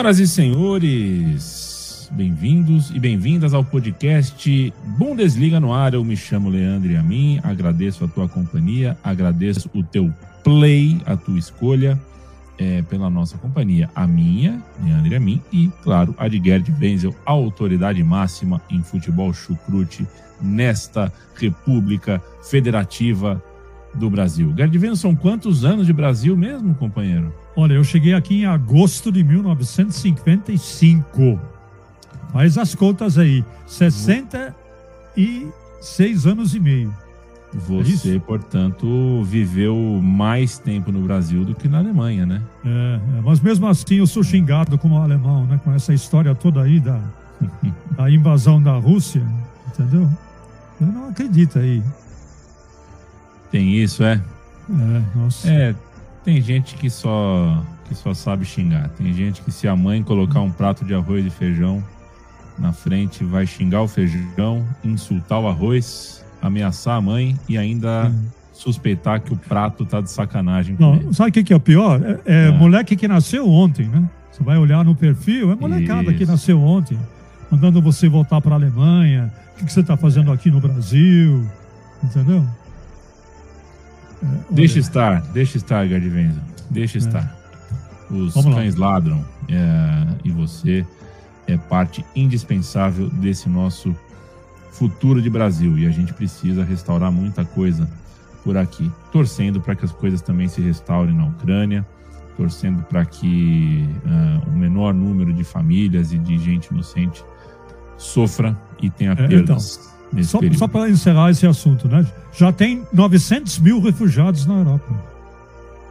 Senhoras e senhores, bem-vindos e bem-vindas ao podcast Bundesliga no ar. Eu me chamo Leandro e a mim, agradeço a tua companhia, agradeço o teu play, a tua escolha é, pela nossa companhia, a minha, Leandro e a mim, e, claro, a de Gerd Wenzel, a autoridade máxima em futebol chucrute nesta República Federativa do Brasil. Gerd Wenzel, são quantos anos de Brasil mesmo, companheiro? Olha, eu cheguei aqui em agosto de 1955. Faz as contas aí. 66 anos e meio. Você, é portanto, viveu mais tempo no Brasil do que na Alemanha, né? É, é, mas mesmo assim eu sou xingado como alemão, né? Com essa história toda aí da, da invasão da Rússia, entendeu? Eu não acredito aí. Tem isso, é? É, nossa. É, tem gente que só que só sabe xingar. Tem gente que se a mãe colocar um prato de arroz e feijão na frente, vai xingar o feijão, insultar o arroz, ameaçar a mãe e ainda hum. suspeitar que o prato tá de sacanagem. Não, sabe o que, que é o pior? É, é ah. moleque que nasceu ontem, né? Você vai olhar no perfil, é molecada Isso. que nasceu ontem, mandando você voltar para a Alemanha. O que, que você está fazendo aqui no Brasil? Entendeu? Deixa estar, deixa estar, Gardivenza. Deixa é. estar. Os Vamos cães lá. ladram é, e você é parte indispensável desse nosso futuro de Brasil e a gente precisa restaurar muita coisa por aqui, torcendo para que as coisas também se restaurem na Ucrânia, torcendo para que uh, o menor número de famílias e de gente inocente sofra e tenha é, perdas. Então só, só para encerrar esse assunto, né? Já tem 900 mil refugiados na Europa.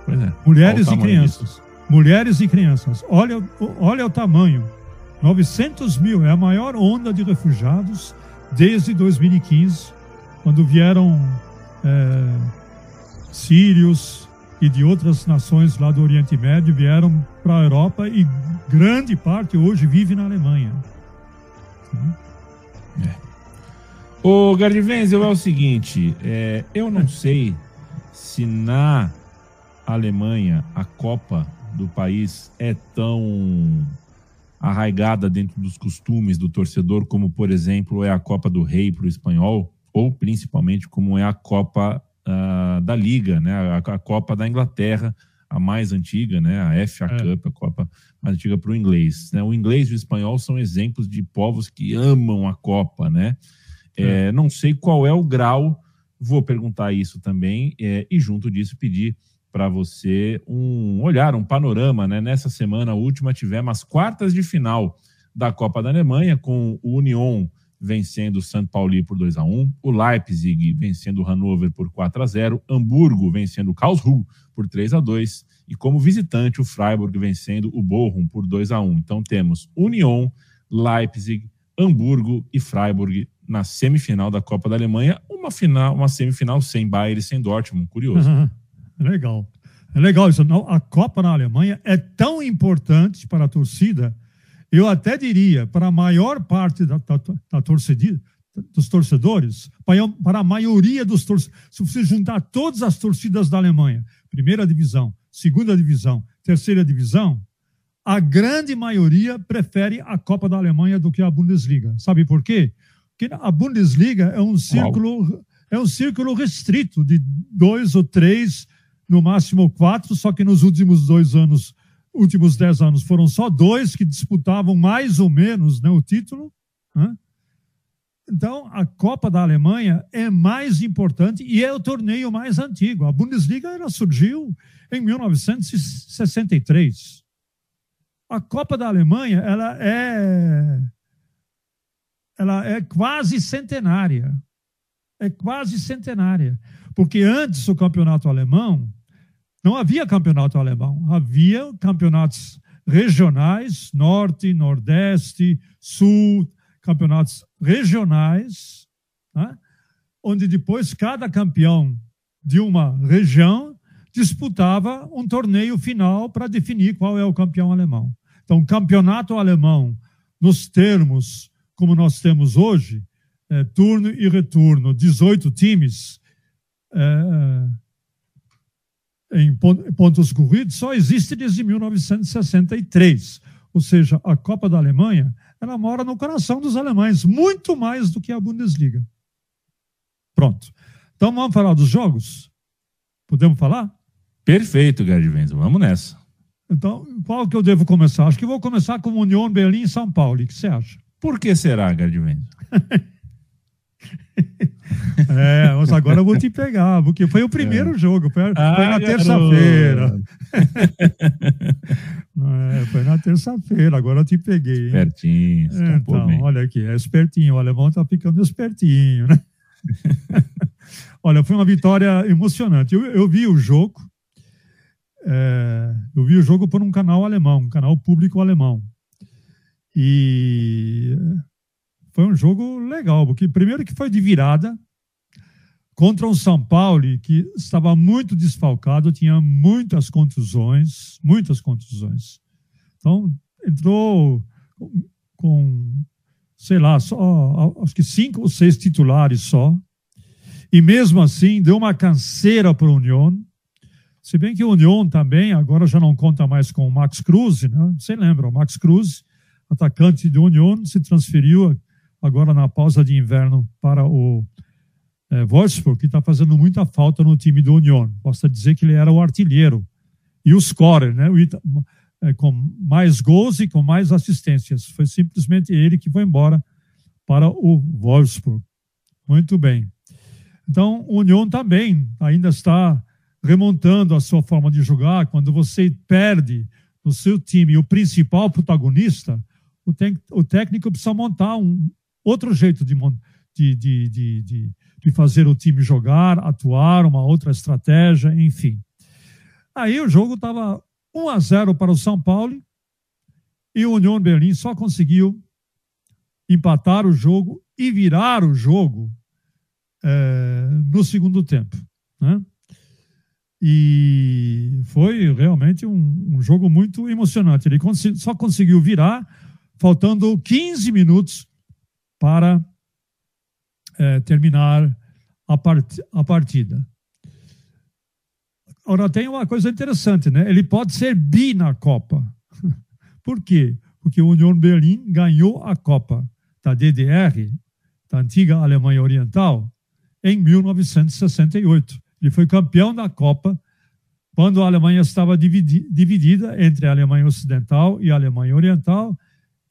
É. Mulheres e crianças. Disso? Mulheres e crianças. Olha, olha o tamanho. 900 mil é a maior onda de refugiados desde 2015, quando vieram é, sírios e de outras nações lá do Oriente Médio vieram para a Europa e grande parte hoje vive na Alemanha. É. O Gardivenzel é o seguinte, é, eu não sei se na Alemanha a Copa do país é tão arraigada dentro dos costumes do torcedor como, por exemplo, é a Copa do Rei para o espanhol, ou principalmente como é a Copa uh, da Liga, né? A, a, Copa da Inglaterra, a mais antiga, né? A FA é. Cup, a Copa mais antiga para o inglês. Né? O inglês e o espanhol são exemplos de povos que amam a Copa, né? É, não sei qual é o grau, vou perguntar isso também, é, e junto disso pedir para você um olhar, um panorama. Né? Nessa semana última tivemos as quartas de final da Copa da Alemanha, com o Union vencendo o St. Pauli por 2 a 1 o Leipzig vencendo o Hannover por 4 a 0 Hamburgo vencendo o Karlsruhe por 3 a 2 e como visitante o Freiburg vencendo o Bochum por 2 a 1 Então temos Union, Leipzig, Hamburgo e Freiburg na semifinal da Copa da Alemanha, uma final, uma semifinal sem Bayern e sem Dortmund, curioso. Uhum. Legal. É legal isso. A Copa na Alemanha é tão importante para a torcida, eu até diria, para a maior parte da, da, da torcida, dos torcedores, para a maioria dos torcedores. Se você juntar todas as torcidas da Alemanha, primeira divisão, segunda divisão, terceira divisão, a grande maioria prefere a Copa da Alemanha do que a Bundesliga. Sabe por quê? Que a Bundesliga é um círculo é um círculo restrito de dois ou três, no máximo quatro, só que nos últimos dois anos, últimos dez anos, foram só dois que disputavam mais ou menos né, o título. Né? Então, a Copa da Alemanha é mais importante e é o torneio mais antigo. A Bundesliga ela surgiu em 1963. A Copa da Alemanha ela é ela é quase centenária. É quase centenária. Porque antes do campeonato alemão, não havia campeonato alemão, havia campeonatos regionais, norte, nordeste, sul, campeonatos regionais, né? onde depois cada campeão de uma região disputava um torneio final para definir qual é o campeão alemão. Então, campeonato alemão, nos termos como nós temos hoje, é, turno e retorno, 18 times é, é em pontos corridos, só existe desde 1963. Ou seja, a Copa da Alemanha, ela mora no coração dos alemães, muito mais do que a Bundesliga. Pronto. Então vamos falar dos jogos? Podemos falar? Perfeito, Gerd Wenzel. Vamos nessa. Então, qual que eu devo começar? Acho que vou começar com União Berlim e São Paulo. O que você acha? Por que será, Wenzel? é, mas agora eu vou te pegar, porque foi o primeiro é. jogo, foi, ah, foi na terça-feira. é, foi na terça-feira, agora eu te peguei. Espertinho. É, então, olha aqui, é espertinho, o alemão tá ficando espertinho, né? olha, foi uma vitória emocionante. Eu, eu vi o jogo, é, eu vi o jogo por um canal alemão, um canal público alemão. E foi um jogo legal, porque primeiro que foi de virada contra um São Paulo que estava muito desfalcado, tinha muitas contusões, muitas contusões. Então, entrou com, sei lá, só, acho que cinco ou seis titulares só. E mesmo assim, deu uma canseira para o União. Se bem que o União também agora já não conta mais com o Max Cruz, né? Você lembra, o Max Cruz atacante do Union, se transferiu agora na pausa de inverno para o é, Wolfsburg, que está fazendo muita falta no time do Union. Posso dizer que ele era o artilheiro e o scorer, né? O, é, com mais gols e com mais assistências. Foi simplesmente ele que foi embora para o Wolfsburg. Muito bem. Então, o Union também ainda está remontando a sua forma de jogar. Quando você perde no seu time o principal protagonista, o, o técnico precisa montar um outro jeito de, de, de, de, de fazer o time jogar, atuar, uma outra estratégia, enfim. Aí o jogo estava 1 a 0 para o São Paulo e o União Berlim só conseguiu empatar o jogo e virar o jogo é, no segundo tempo. Né? E foi realmente um, um jogo muito emocionante. Ele só conseguiu virar faltando 15 minutos para é, terminar a, part a partida. Agora, tem uma coisa interessante, né? Ele pode ser bi na Copa. Por quê? Porque o União Berlim ganhou a Copa da DDR, da antiga Alemanha Oriental, em 1968. Ele foi campeão da Copa quando a Alemanha estava dividida entre a Alemanha Ocidental e a Alemanha Oriental,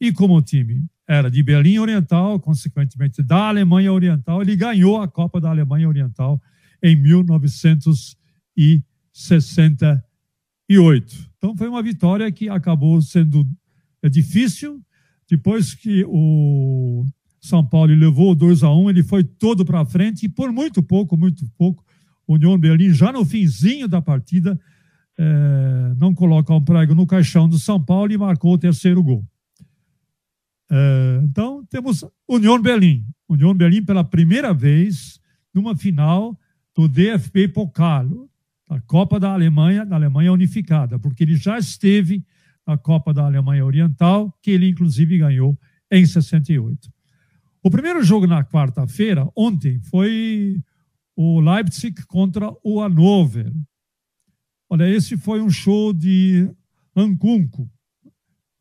e como o time era de Berlim Oriental, consequentemente da Alemanha Oriental, ele ganhou a Copa da Alemanha Oriental em 1968. Então foi uma vitória que acabou sendo é, difícil. Depois que o São Paulo levou 2 a 1, ele foi todo para frente e por muito pouco, muito pouco, União Berlim já no finzinho da partida é, não coloca um prego no caixão do São Paulo e marcou o terceiro gol. É, então, temos União Berlim. União Berlim pela primeira vez numa final do DFB Pokal, a Copa da Alemanha, da Alemanha Unificada, porque ele já esteve na Copa da Alemanha Oriental, que ele inclusive ganhou em 68. O primeiro jogo na quarta-feira, ontem, foi o Leipzig contra o Hannover. Olha, esse foi um show de Ankunku.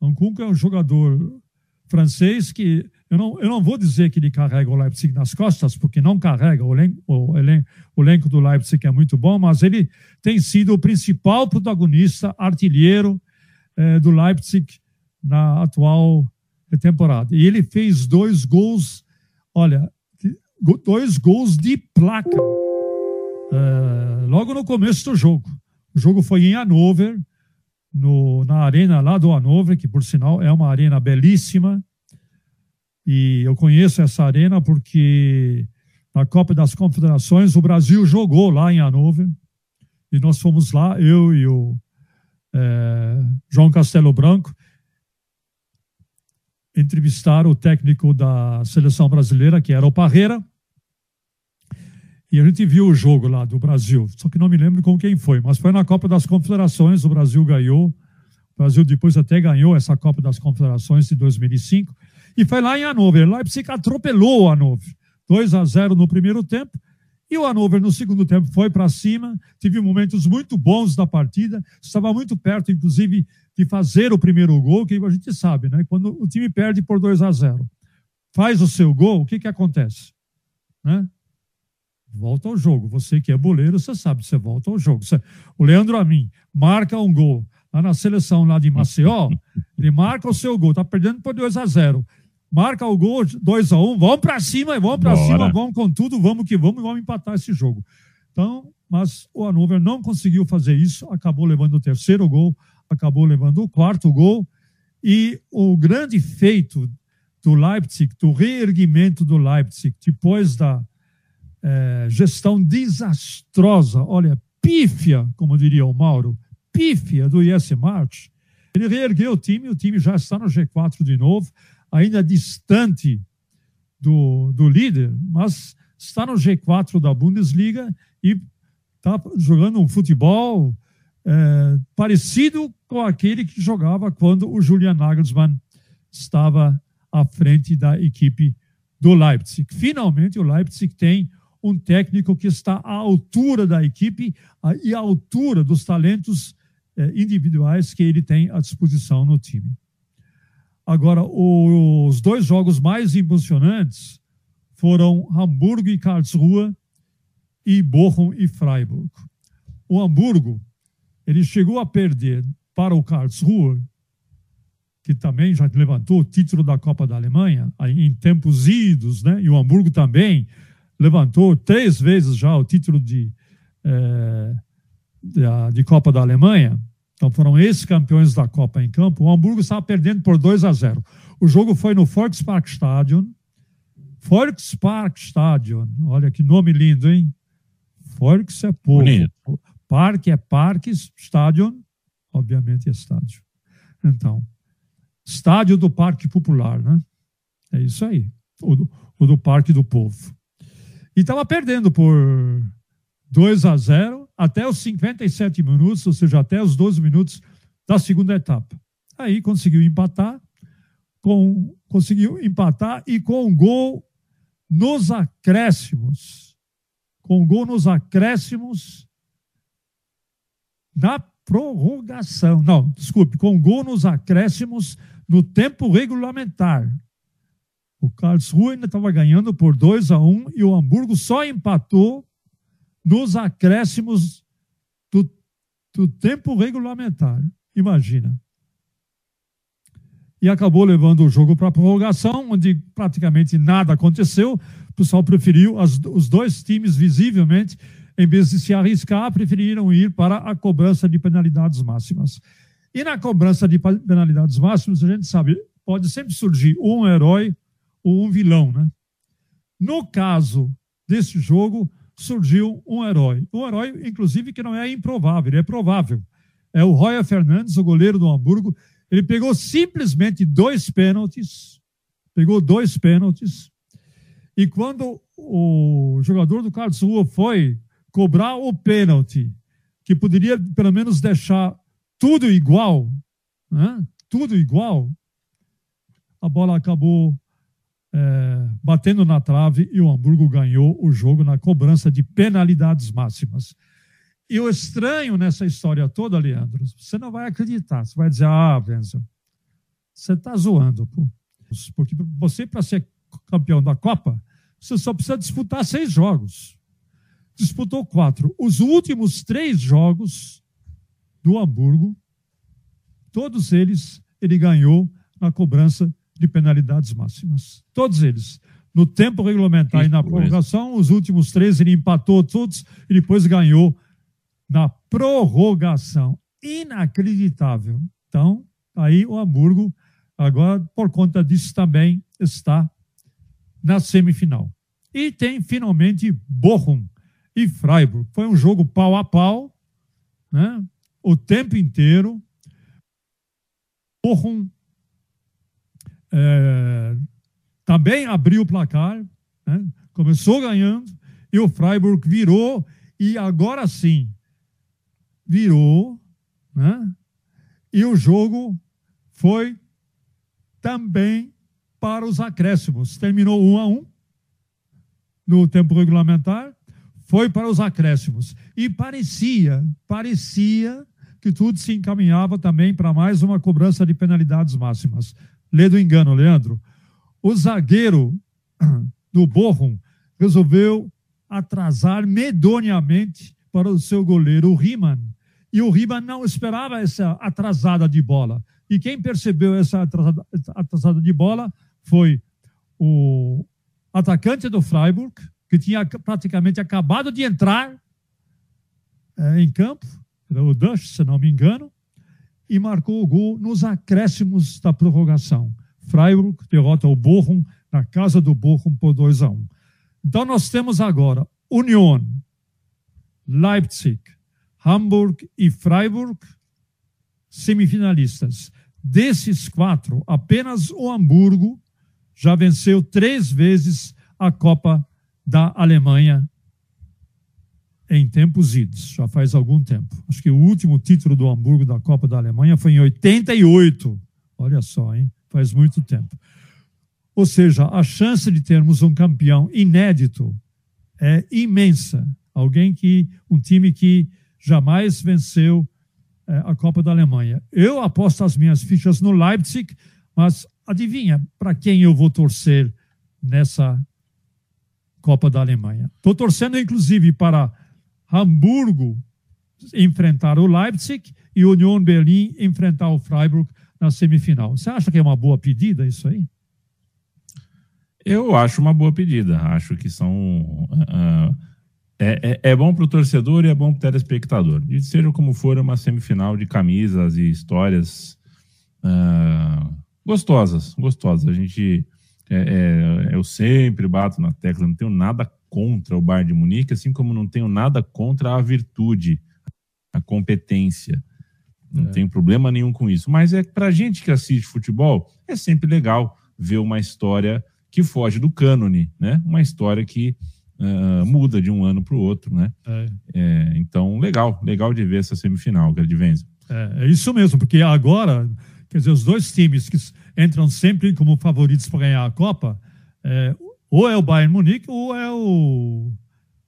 Ankunku é um jogador francês que eu não, eu não vou dizer que ele carrega o Leipzig nas costas, porque não carrega, o elenco, o elenco, o elenco do Leipzig é muito bom, mas ele tem sido o principal protagonista, artilheiro eh, do Leipzig na atual temporada. E ele fez dois gols, olha, dois gols de placa eh, logo no começo do jogo. O jogo foi em Hannover, no, na arena lá do Hannover, que por sinal é uma arena belíssima. E eu conheço essa arena porque na Copa das Confederações o Brasil jogou lá em Hannover. E nós fomos lá, eu e o, é, João Castelo Branco, entrevistaram o técnico da seleção brasileira, que era o Parreira, e a gente viu o jogo lá do Brasil, só que não me lembro com quem foi, mas foi na Copa das Confederações, o Brasil ganhou. O Brasil depois até ganhou essa Copa das Confederações de 2005. E foi lá em Hannover. Leipzig atropelou o Hannover. 2 a 0 no primeiro tempo. E o Hannover, no segundo tempo, foi para cima. Teve momentos muito bons da partida. Estava muito perto, inclusive, de fazer o primeiro gol, que a gente sabe, né? Quando o time perde por 2 a 0 faz o seu gol, o que, que acontece? Né? Volta ao jogo. Você que é boleiro, você sabe, você volta ao jogo. Você, o Leandro Amin marca um gol lá na seleção lá de Maceió, ele marca o seu gol, tá perdendo por 2 a 0 Marca o gol 2 a 1 um, vamos para cima, vamos para cima, vamos com tudo, vamos que vamos, vamos empatar esse jogo. Então, mas o Hannover não conseguiu fazer isso, acabou levando o terceiro gol, acabou levando o quarto gol, e o grande feito do Leipzig, do reerguimento do Leipzig, depois da, é, gestão desastrosa, olha, pífia, como diria o Mauro, pífia do IS March. Ele reergueu o time, o time já está no G4 de novo, ainda distante do, do líder, mas está no G4 da Bundesliga e está jogando um futebol é, parecido com aquele que jogava quando o Julian Nagelsmann estava à frente da equipe do Leipzig. Finalmente, o Leipzig tem um técnico que está à altura da equipe e à altura dos talentos eh, individuais que ele tem à disposição no time. Agora, os dois jogos mais emocionantes foram Hamburgo e Karlsruhe e Bochum e Freiburg. O Hamburgo, ele chegou a perder para o Karlsruhe, que também já levantou o título da Copa da Alemanha, em tempos idos, né? e o Hamburgo também levantou três vezes já o título de, é, de, de, Copa da Alemanha. Então foram esses campeões da Copa em campo. O Hamburgo estava perdendo por 2 a 0. O jogo foi no Volksparkstadion. Volksparkstadion. Olha que nome lindo, hein? Volks é povo. Bonito. Parque é parque, Stadion, obviamente é estádio. Então, estádio do Parque Popular, né? É isso aí. O do, o do Parque do Povo. E estava perdendo por 2 a 0 até os 57 minutos, ou seja, até os 12 minutos da segunda etapa. Aí conseguiu empatar, com, conseguiu empatar e com um gol nos acréscimos. Com um gol nos acréscimos na prorrogação. Não, desculpe, com um gol nos acréscimos no tempo regulamentar. O Karlsruhe ainda estava ganhando por 2 a 1 um, e o Hamburgo só empatou nos acréscimos do, do tempo regulamentar. Imagina. E acabou levando o jogo para a prorrogação, onde praticamente nada aconteceu. O pessoal preferiu, as, os dois times, visivelmente, em vez de se arriscar, preferiram ir para a cobrança de penalidades máximas. E na cobrança de penalidades máximas, a gente sabe, pode sempre surgir um herói ou um vilão, né? No caso desse jogo, surgiu um herói. Um herói, inclusive, que não é improvável, ele é provável. É o Roya Fernandes, o goleiro do Hamburgo. Ele pegou simplesmente dois pênaltis, pegou dois pênaltis, e quando o jogador do Carlos Rua foi cobrar o pênalti, que poderia pelo menos deixar tudo igual, né? tudo igual, a bola acabou é, batendo na trave e o Hamburgo ganhou o jogo na cobrança de penalidades máximas. E o estranho nessa história toda, Leandro, você não vai acreditar. Você vai dizer, ah, Wenzel, você está zoando. Pô. Porque você, para ser campeão da Copa, você só precisa disputar seis jogos. Disputou quatro. Os últimos três jogos do Hamburgo, todos eles, ele ganhou na cobrança de penalidades máximas. Todos eles. No tempo regulamentar e na prorrogação, os últimos três ele empatou todos e depois ganhou na prorrogação. Inacreditável. Então, aí o Hamburgo, agora, por conta disso, também está na semifinal. E tem finalmente Bochum e Freiburg. Foi um jogo pau a pau, né? o tempo inteiro. Bochum é, também abriu o placar, né? começou ganhando, e o Freiburg virou, e agora sim, virou, né? e o jogo foi também para os acréscimos. Terminou um a um no tempo regulamentar, foi para os acréscimos. E parecia, parecia que tudo se encaminhava também para mais uma cobrança de penalidades máximas. Lê do engano, Leandro. O zagueiro do Bochum resolveu atrasar medonhamente para o seu goleiro, o Riemann. E o Riemann não esperava essa atrasada de bola. E quem percebeu essa atrasada, atrasada de bola foi o atacante do Freiburg, que tinha praticamente acabado de entrar é, em campo, o Dush, se não me engano, e marcou o gol nos acréscimos da prorrogação. Freiburg derrota o Bochum na casa do Bochum por 2 a 1. Um. Então nós temos agora Union, Leipzig, Hamburg e Freiburg semifinalistas. Desses quatro, apenas o Hamburgo já venceu três vezes a Copa da Alemanha em tempos idos, já faz algum tempo. Acho que o último título do Hamburgo da Copa da Alemanha foi em 88. Olha só, hein? Faz muito tempo. Ou seja, a chance de termos um campeão inédito é imensa. Alguém que, um time que jamais venceu é, a Copa da Alemanha. Eu aposto as minhas fichas no Leipzig, mas adivinha para quem eu vou torcer nessa Copa da Alemanha? Estou torcendo, inclusive, para Hamburgo enfrentar o Leipzig e Union Berlim enfrentar o Freiburg na semifinal. Você acha que é uma boa pedida isso aí? Eu acho uma boa pedida. Acho que são. Uh, é, é, é, bom para o torcedor e é bom para o telespectador. E seja como for, é uma semifinal de camisas e histórias uh, gostosas, gostosas. A gente, é, é, eu sempre bato na tecla, não tenho nada contra o Bayern de Munique, assim como não tenho nada contra a virtude, a competência. Não é. tenho problema nenhum com isso. Mas é para gente que assiste futebol, é sempre legal ver uma história que foge do cânone, né? Uma história que uh, muda de um ano para o outro, né? É. É, então, legal, legal de ver essa semifinal, Gardivenzo. É, é isso mesmo, porque agora, quer dizer, os dois times que entram sempre como favoritos para ganhar a Copa, é, ou é o Bayern Munique ou é o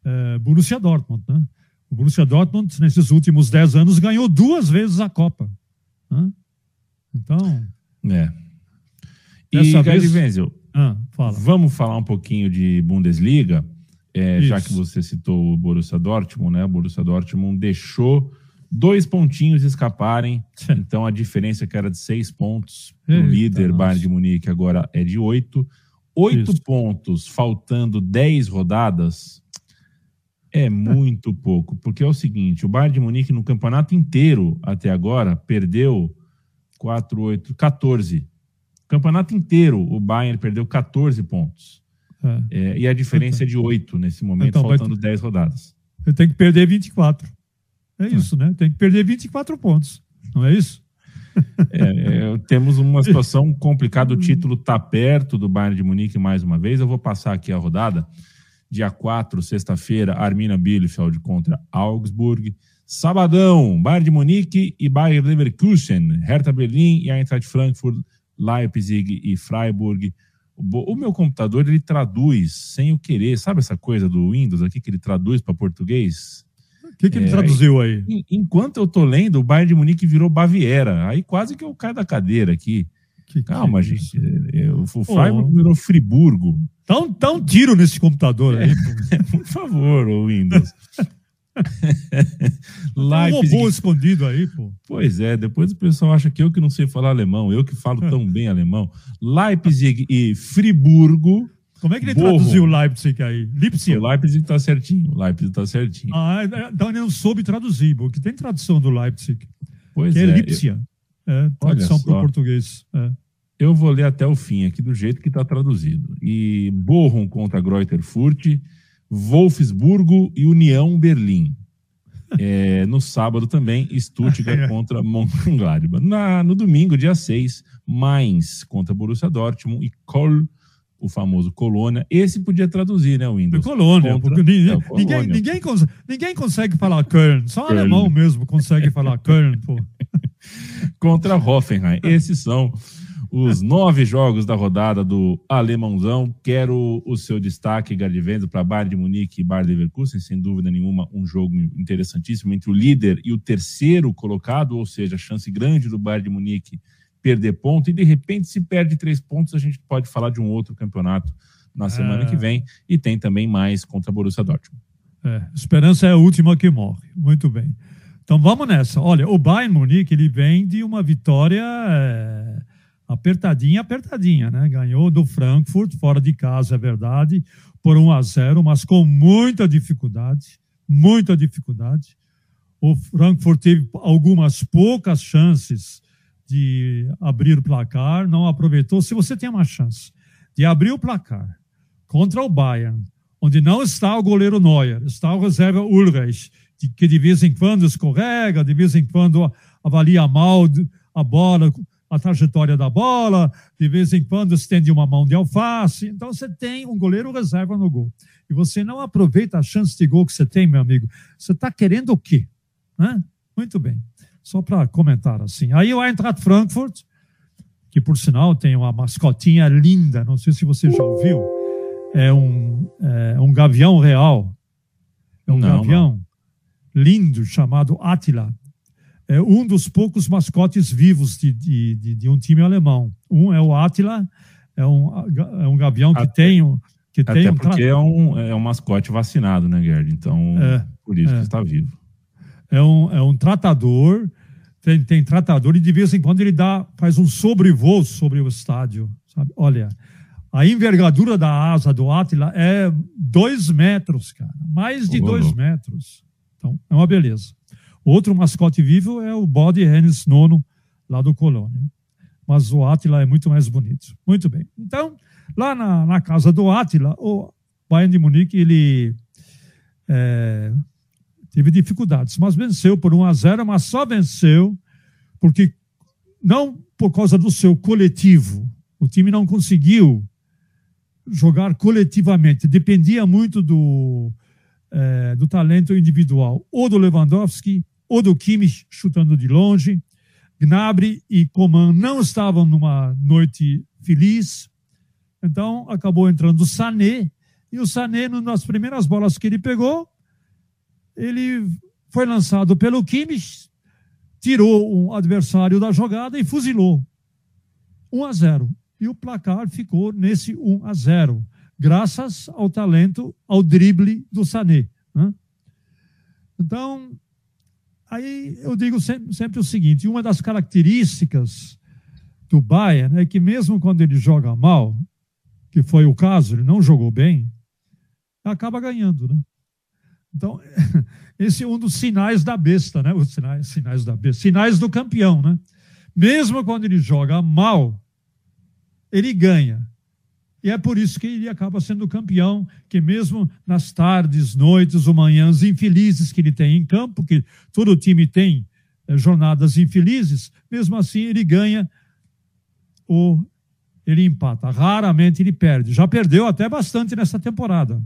é, Borussia Dortmund, né? O Borussia Dortmund, nesses últimos dez anos, ganhou duas vezes a Copa. Né? Então. É. E, Gardivenzo, ah, vamos falar um pouquinho de Bundesliga. É, já que você citou o Borussia Dortmund, né? O Borussia Dortmund deixou dois pontinhos escaparem. Então a diferença que era de seis pontos o líder nossa. Bayern de Munique agora é de oito. Oito Isso. pontos faltando dez rodadas é muito pouco, porque é o seguinte: o Bayern de Munique no campeonato inteiro até agora perdeu 4, 8, 14. Campeonato inteiro o Bayern perdeu 14 pontos. É. É, e a diferença então, é de 8 nesse momento, então, faltando vai, 10 rodadas. Ele tem que perder 24. É, é isso, né? Tem que perder 24 pontos. Não é isso? É, é, temos uma situação complicada. O título está perto do Bayern de Munique mais uma vez. Eu vou passar aqui a rodada. Dia 4, sexta-feira, Armina Bielefeld contra Augsburg. Sabadão, Bayern de Munique e Bayern Leverkusen. Hertha Berlim e Eintracht Frankfurt, Leipzig e Freiburg. O meu computador ele traduz sem o querer, sabe essa coisa do Windows aqui que ele traduz para português? O que, que ele é, traduziu aí? Enquanto eu tô lendo, o Bayern de Munique virou Baviera. Aí quase que eu caio da cadeira aqui. Que Calma, que é gente. É, o Freiburg oh. virou Friburgo. Dá um, dá um tiro nesse computador aí. por favor, o Windows. Leipzig. Um robô escondido aí, pô. Pois é, depois o pessoal acha que eu que não sei falar alemão, eu que falo tão bem alemão. Leipzig e Friburgo. Como é que ele Borro. traduziu Leipzig aí? Leipzig. O Leipzig tá certinho, o Leipzig tá certinho. Ah, é, então ele não soube traduzir, porque tem tradução do Leipzig. Pois que é. é Leipzig. Eu... É, tradução para o português. É. Eu vou ler até o fim aqui do jeito que está traduzido. E Bochum contra Greuther Wolfsburgo e União Berlim. É, no sábado também, Stuttgart contra Mönchengladbach. Na, no domingo, dia 6, Mainz contra Borussia Dortmund e Köln o famoso Colônia. Esse podia traduzir, né, Windows? Colônia, contra... porque ninguém, é, Colônia. Ninguém, ninguém, consegue, ninguém, consegue falar Köln, só Köln. alemão mesmo consegue falar Köln, pô. contra Hoffenheim. Esses são os nove jogos da rodada do Alemãozão. Quero o seu destaque, Gardivendo, para Bayern de Munique e Bayern Leverkusen, sem dúvida nenhuma, um jogo interessantíssimo entre o líder e o terceiro colocado, ou seja, a chance grande do Bayern de Munique perder ponto, e de repente, se perde três pontos, a gente pode falar de um outro campeonato na semana é... que vem, e tem também mais contra a Borussia Dortmund. É, esperança é a última que morre. Muito bem. Então vamos nessa. Olha, o Bayern Munique ele vem de uma vitória é, apertadinha, apertadinha, né? Ganhou do Frankfurt fora de casa, é verdade, por 1 a 0, mas com muita dificuldade, muita dificuldade. O Frankfurt teve algumas poucas chances de abrir o placar, não aproveitou. Se você tem uma chance de abrir o placar contra o Bayern, onde não está o goleiro Neuer, está o reserva Ulreich, que de vez em quando escorrega, de vez em quando avalia mal a bola, a trajetória da bola, de vez em quando estende uma mão de alface. Então você tem um goleiro reserva no gol. E você não aproveita a chance de gol que você tem, meu amigo. Você está querendo o quê? Hã? Muito bem. Só para comentar assim. Aí o Eintracht Frankfurt, que por sinal tem uma mascotinha linda, não sei se você já ouviu, é um, é um gavião real. É um não, gavião não. lindo chamado Attila. É um dos poucos mascotes vivos de, de, de, de um time alemão. Um é o Attila, é um, é um gavião que até, tem. Que até tem um porque é um, é um mascote vacinado, né, Gerd? Então, é, por isso é. que está vivo é um, é um tratador, tem, tem tratador e de vez em quando ele dá, faz um sobrevoo sobre o estádio. Sabe? Olha, a envergadura da asa do Átila é dois metros, cara. Mais de oh, dois metros. Então, é uma beleza. Outro mascote vivo é o Body Hennis Nono, lá do Colônia. Mas o Átila é muito mais bonito. Muito bem. Então, lá na, na casa do Átila, o Bayern de Munique, ele é, teve dificuldades, mas venceu por 1 a 0, mas só venceu porque não por causa do seu coletivo. O time não conseguiu jogar coletivamente, dependia muito do, é, do talento individual, ou do Lewandowski, ou do Kimmich chutando de longe. Gnabry e Coman não estavam numa noite feliz, então acabou entrando o Sané, e o Sané, nas primeiras bolas que ele pegou, ele foi lançado pelo Kimmich, tirou um adversário da jogada e fuzilou. 1 a 0. E o placar ficou nesse 1 a 0, graças ao talento, ao drible do Sané. Né? Então, aí eu digo sempre, o seguinte: uma das características do Bayern é que, mesmo quando ele joga mal, que foi o caso, ele não jogou bem, acaba ganhando, né? Então, esse é um dos sinais da besta, né? Os sinais, sinais da besta, sinais do campeão, né? Mesmo quando ele joga mal, ele ganha. E é por isso que ele acaba sendo campeão, que mesmo nas tardes, noites ou manhãs infelizes que ele tem em campo, que todo time tem é, jornadas infelizes, mesmo assim ele ganha ou ele empata. Raramente ele perde. Já perdeu até bastante nessa temporada.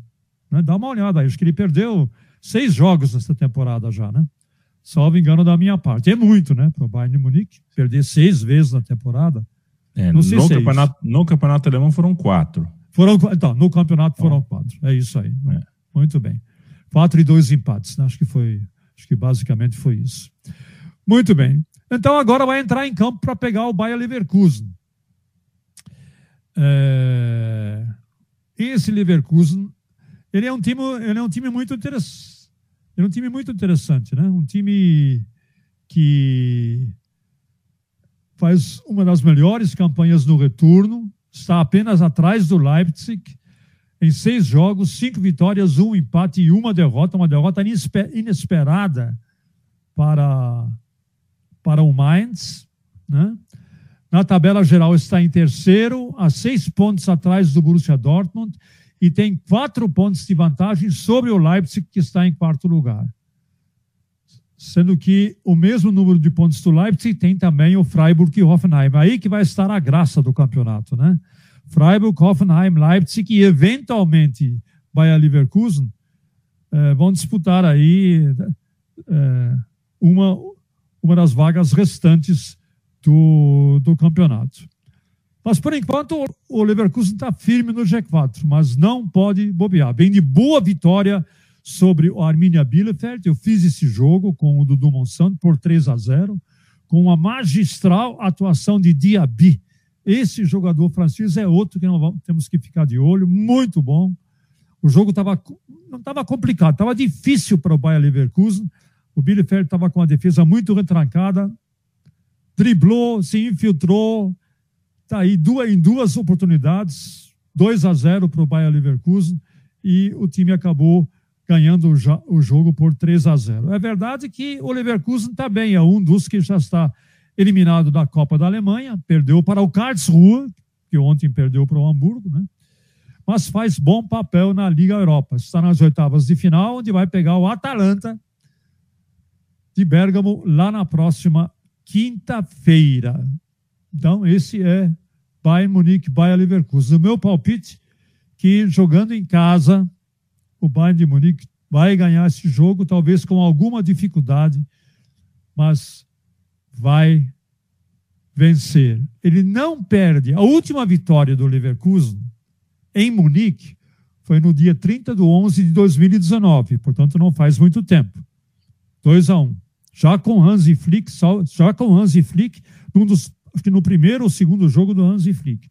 Né? Dá uma olhada aí, acho que ele perdeu seis jogos nessa temporada já, né? Salvo engano da minha parte. É muito, né? Para o Bayern de Munique, perder seis vezes na temporada. É, no, campeonato, no campeonato alemão foram quatro. Foram, então, no campeonato foram quatro. É isso aí. É. Muito bem. Quatro e dois empates. Né? Acho que foi, acho que basicamente foi isso. Muito bem. Então agora vai entrar em campo para pegar o Bayer Leverkusen. É... Esse Leverkusen ele é um time, ele é um time muito interessante. É um time muito interessante, né? Um time que faz uma das melhores campanhas no retorno, está apenas atrás do Leipzig em seis jogos, cinco vitórias, um empate e uma derrota, uma derrota inesperada para para o Mainz, né? Na tabela geral está em terceiro, a seis pontos atrás do Borussia Dortmund e tem quatro pontos de vantagem sobre o Leipzig, que está em quarto lugar. sendo que o mesmo número de pontos do Leipzig tem também o Freiburg e Hoffenheim. Aí que vai estar a graça do campeonato, né? Freiburg, Hoffenheim, Leipzig e eventualmente Bayer Leverkusen eh, vão disputar aí eh, uma, uma das vagas restantes do, do campeonato. Mas, por enquanto, o Leverkusen está firme no G4, mas não pode bobear. Vem de boa vitória sobre o Arminia Bielefeld. Eu fiz esse jogo com o Dudu Monsanto por 3 a 0, com uma magistral atuação de Diaby. Esse jogador francês é outro que nós temos que ficar de olho, muito bom. O jogo tava, não estava complicado, estava difícil para o Bayer Leverkusen. O Bielefeld estava com a defesa muito retrancada, driblou, se infiltrou, Está aí duas, em duas oportunidades, 2 a 0 para o Bayer Leverkusen e o time acabou ganhando o, jogo por 3 a 0. É verdade que o Leverkusen também é um dos que já está eliminado da Copa da Alemanha, perdeu para o Karlsruhe, que ontem perdeu para o Hamburgo, né? Mas faz bom papel na Liga Europa. Está nas oitavas de final, onde vai pegar o Atalanta de Bergamo lá na próxima quinta-feira. Então, esse é Bayern Munique, Bayern Leverkusen. O meu palpite que jogando em casa, o Bayern de Munique vai ganhar esse jogo, talvez com alguma dificuldade, mas vai vencer. Ele não perde. A última vitória do Leverkusen em Munique foi no dia 30 de 11 de 2019, portanto não faz muito tempo. 2 a 1. Um. Já com Hansi Flick, já com Hansi Flick, um dos acho que no primeiro ou segundo jogo do Hansi Flick.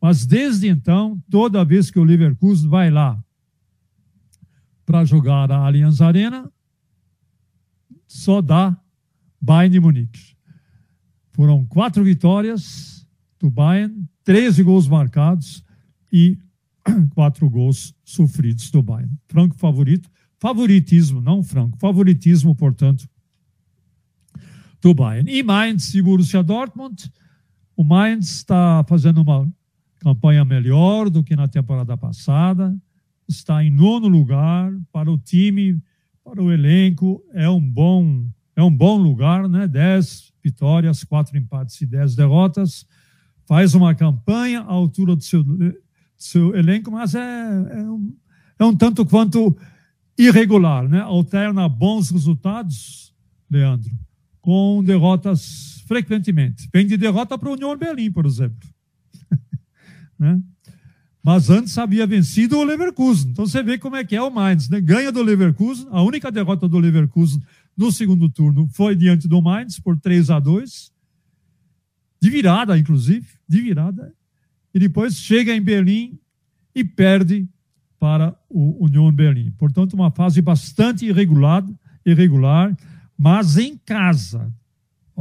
Mas desde então, toda vez que o Leverkusen vai lá para jogar a Allianz Arena, só dá Bayern de Munique. Foram quatro vitórias do Bayern, 13 gols marcados e quatro gols sofridos do Bayern. Franco favorito, favoritismo, não franco, favoritismo, portanto, do Bayern. E Mainz e Borussia Dortmund, o Mainz está fazendo uma campanha melhor do que na temporada passada, está em nono lugar para o time, para o elenco, é um bom, é um bom lugar, né? Dez vitórias, quatro empates e dez derrotas. Faz uma campanha à altura do seu, do seu elenco, mas é, é, um, é um tanto quanto irregular, né? Alterna bons resultados, Leandro, com derrotas frequentemente. Vem de derrota para o União Berlim, por exemplo. né? Mas antes havia vencido o Leverkusen. Então você vê como é que é o Mainz. Né? Ganha do Leverkusen. A única derrota do Leverkusen no segundo turno foi diante do Mainz por 3 a 2 De virada, inclusive. De virada. E depois chega em Berlim e perde para o União Berlim. Portanto, uma fase bastante irregular, irregular mas em casa,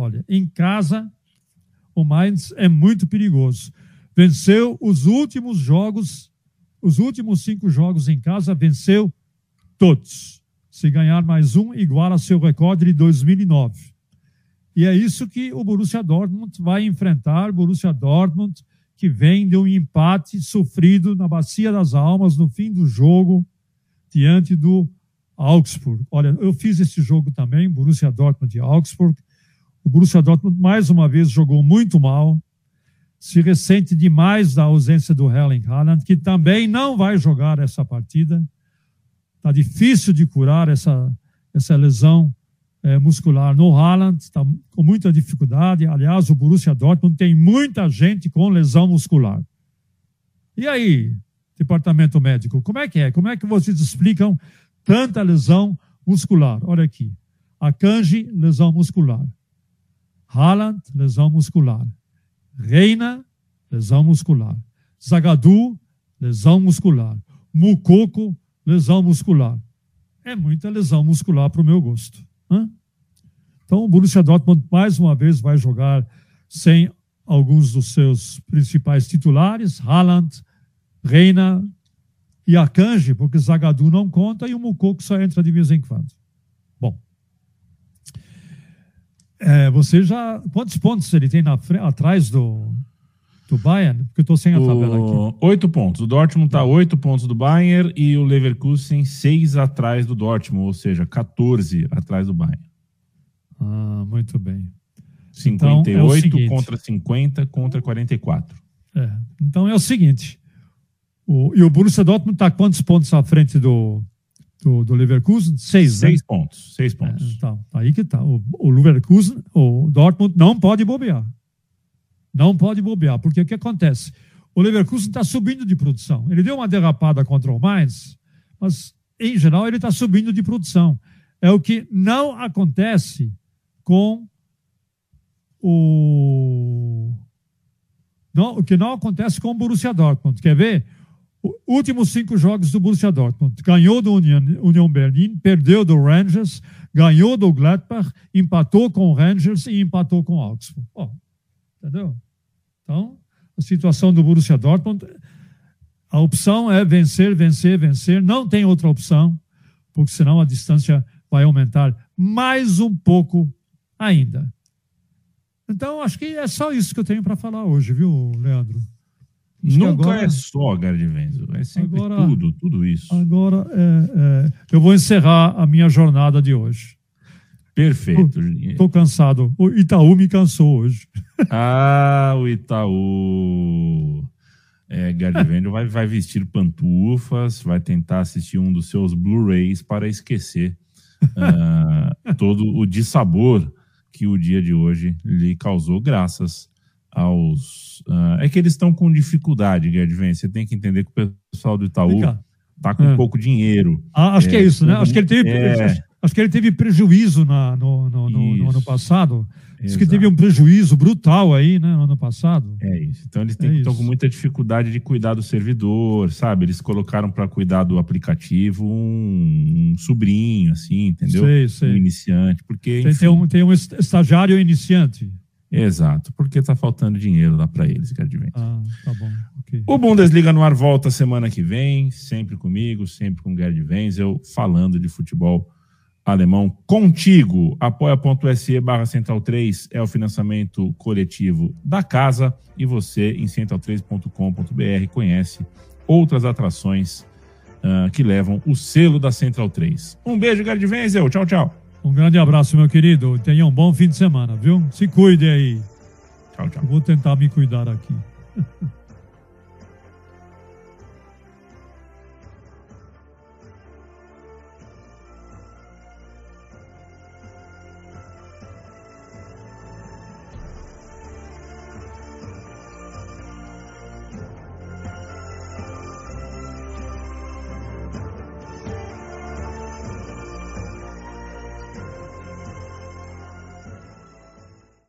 olha, em casa, o Mainz é muito perigoso. Venceu os últimos jogos, os últimos cinco jogos em casa, venceu todos. Se ganhar mais um, iguala seu recorde de 2009. E é isso que o Borussia Dortmund vai enfrentar. Borussia Dortmund, que vem de um empate sofrido na Bacia das Almas no fim do jogo, diante do Augsburg. Olha, eu fiz esse jogo também, Borussia Dortmund e Augsburg. O Borussia Dortmund, mais uma vez, jogou muito mal. Se ressente demais da ausência do Erling Haaland, que também não vai jogar essa partida. Está difícil de curar essa, essa lesão é, muscular no Haaland, está com muita dificuldade. Aliás, o Borussia Dortmund tem muita gente com lesão muscular. E aí, departamento médico, como é que é? Como é que vocês explicam tanta lesão muscular. Olha aqui. Akanji, lesão muscular. Haaland, lesão muscular. Reina, lesão muscular. Zagadu, lesão muscular. Mukoko, lesão muscular. É muita lesão muscular para o meu gosto. Hã? Então, o Borussia Dortmund mais uma vez vai jogar sem alguns dos seus principais titulares, Haaland, Reina, e a Kanji, porque Zagadu não conta e o Mukoko só entra de vez em quando. Bom. É, você já. Quantos pontos ele tem na, atrás do, do Bayern? Porque eu estou sem a tabela aqui. Oito pontos. O Dortmund está oito pontos do Bayern e o Leverkusen seis atrás do Dortmund, ou seja, 14 atrás do Bayern. Ah, muito bem. 58 então, é seguinte, contra 50 contra 44. É, então é o seguinte. O, e o Borussia Dortmund está quantos pontos à frente do, do, do Leverkusen? Seis, Seis né? pontos. Seis pontos. É, então, aí que tá. O, o Leverkusen, o Dortmund não pode bobear. Não pode bobear, porque o que acontece? O Leverkusen está subindo de produção. Ele deu uma derrapada contra o Mainz, mas, em geral, ele está subindo de produção. É o que não acontece com o. Não, o que não acontece com o Borussia Dortmund. Quer ver? Últimos cinco jogos do Borussia Dortmund. Ganhou do Union, Union Berlin, perdeu do Rangers, ganhou do Gladbach, empatou com o Rangers e empatou com o Augsburg. Oh, entendeu? Então, a situação do Borussia Dortmund, a opção é vencer, vencer, vencer. Não tem outra opção, porque senão a distância vai aumentar mais um pouco ainda. Então, acho que é só isso que eu tenho para falar hoje, viu, Leandro? Nunca agora, é só Gerd Wenzel, é sempre agora, tudo, tudo isso. Agora é, é, eu vou encerrar a minha jornada de hoje. Perfeito. Estou cansado. O Itaú me cansou hoje. Ah, o Itaú. É, Gerd Wenzel vai, vai vestir pantufas, vai tentar assistir um dos seus Blu-rays para esquecer uh, todo o dissabor que o dia de hoje lhe causou, graças aos. Uh, é que eles estão com dificuldade, Gerd Você tem que entender que o pessoal do Itaú está com é. pouco dinheiro. Ah, acho é, que é isso, né? Acho que ele teve, é... acho que ele teve prejuízo na, no, no, no, no ano passado. Diz que teve um prejuízo brutal aí, né, no ano passado. É isso. Então eles têm, é estão com muita dificuldade de cuidar do servidor, sabe? Eles colocaram para cuidar do aplicativo um, um, sobrinho, assim, entendeu? Sei, sei. Um iniciante, porque tem, tem, um, tem um estagiário iniciante. Exato, porque está faltando dinheiro lá para eles, Gardivento. Ah, tá bom. Okay. O Bundesliga no ar volta semana que vem, sempre comigo, sempre com Gerd Wenzel, falando de futebol alemão contigo. Apoia.se barra Central 3 é o financiamento coletivo da casa e você em central3.com.br conhece outras atrações uh, que levam o selo da Central 3. Um beijo, Gerd Wenzel. Tchau, tchau. Um grande abraço, meu querido. Tenha um bom fim de semana, viu? Se cuide aí. Tchau, tchau. Eu vou tentar me cuidar aqui.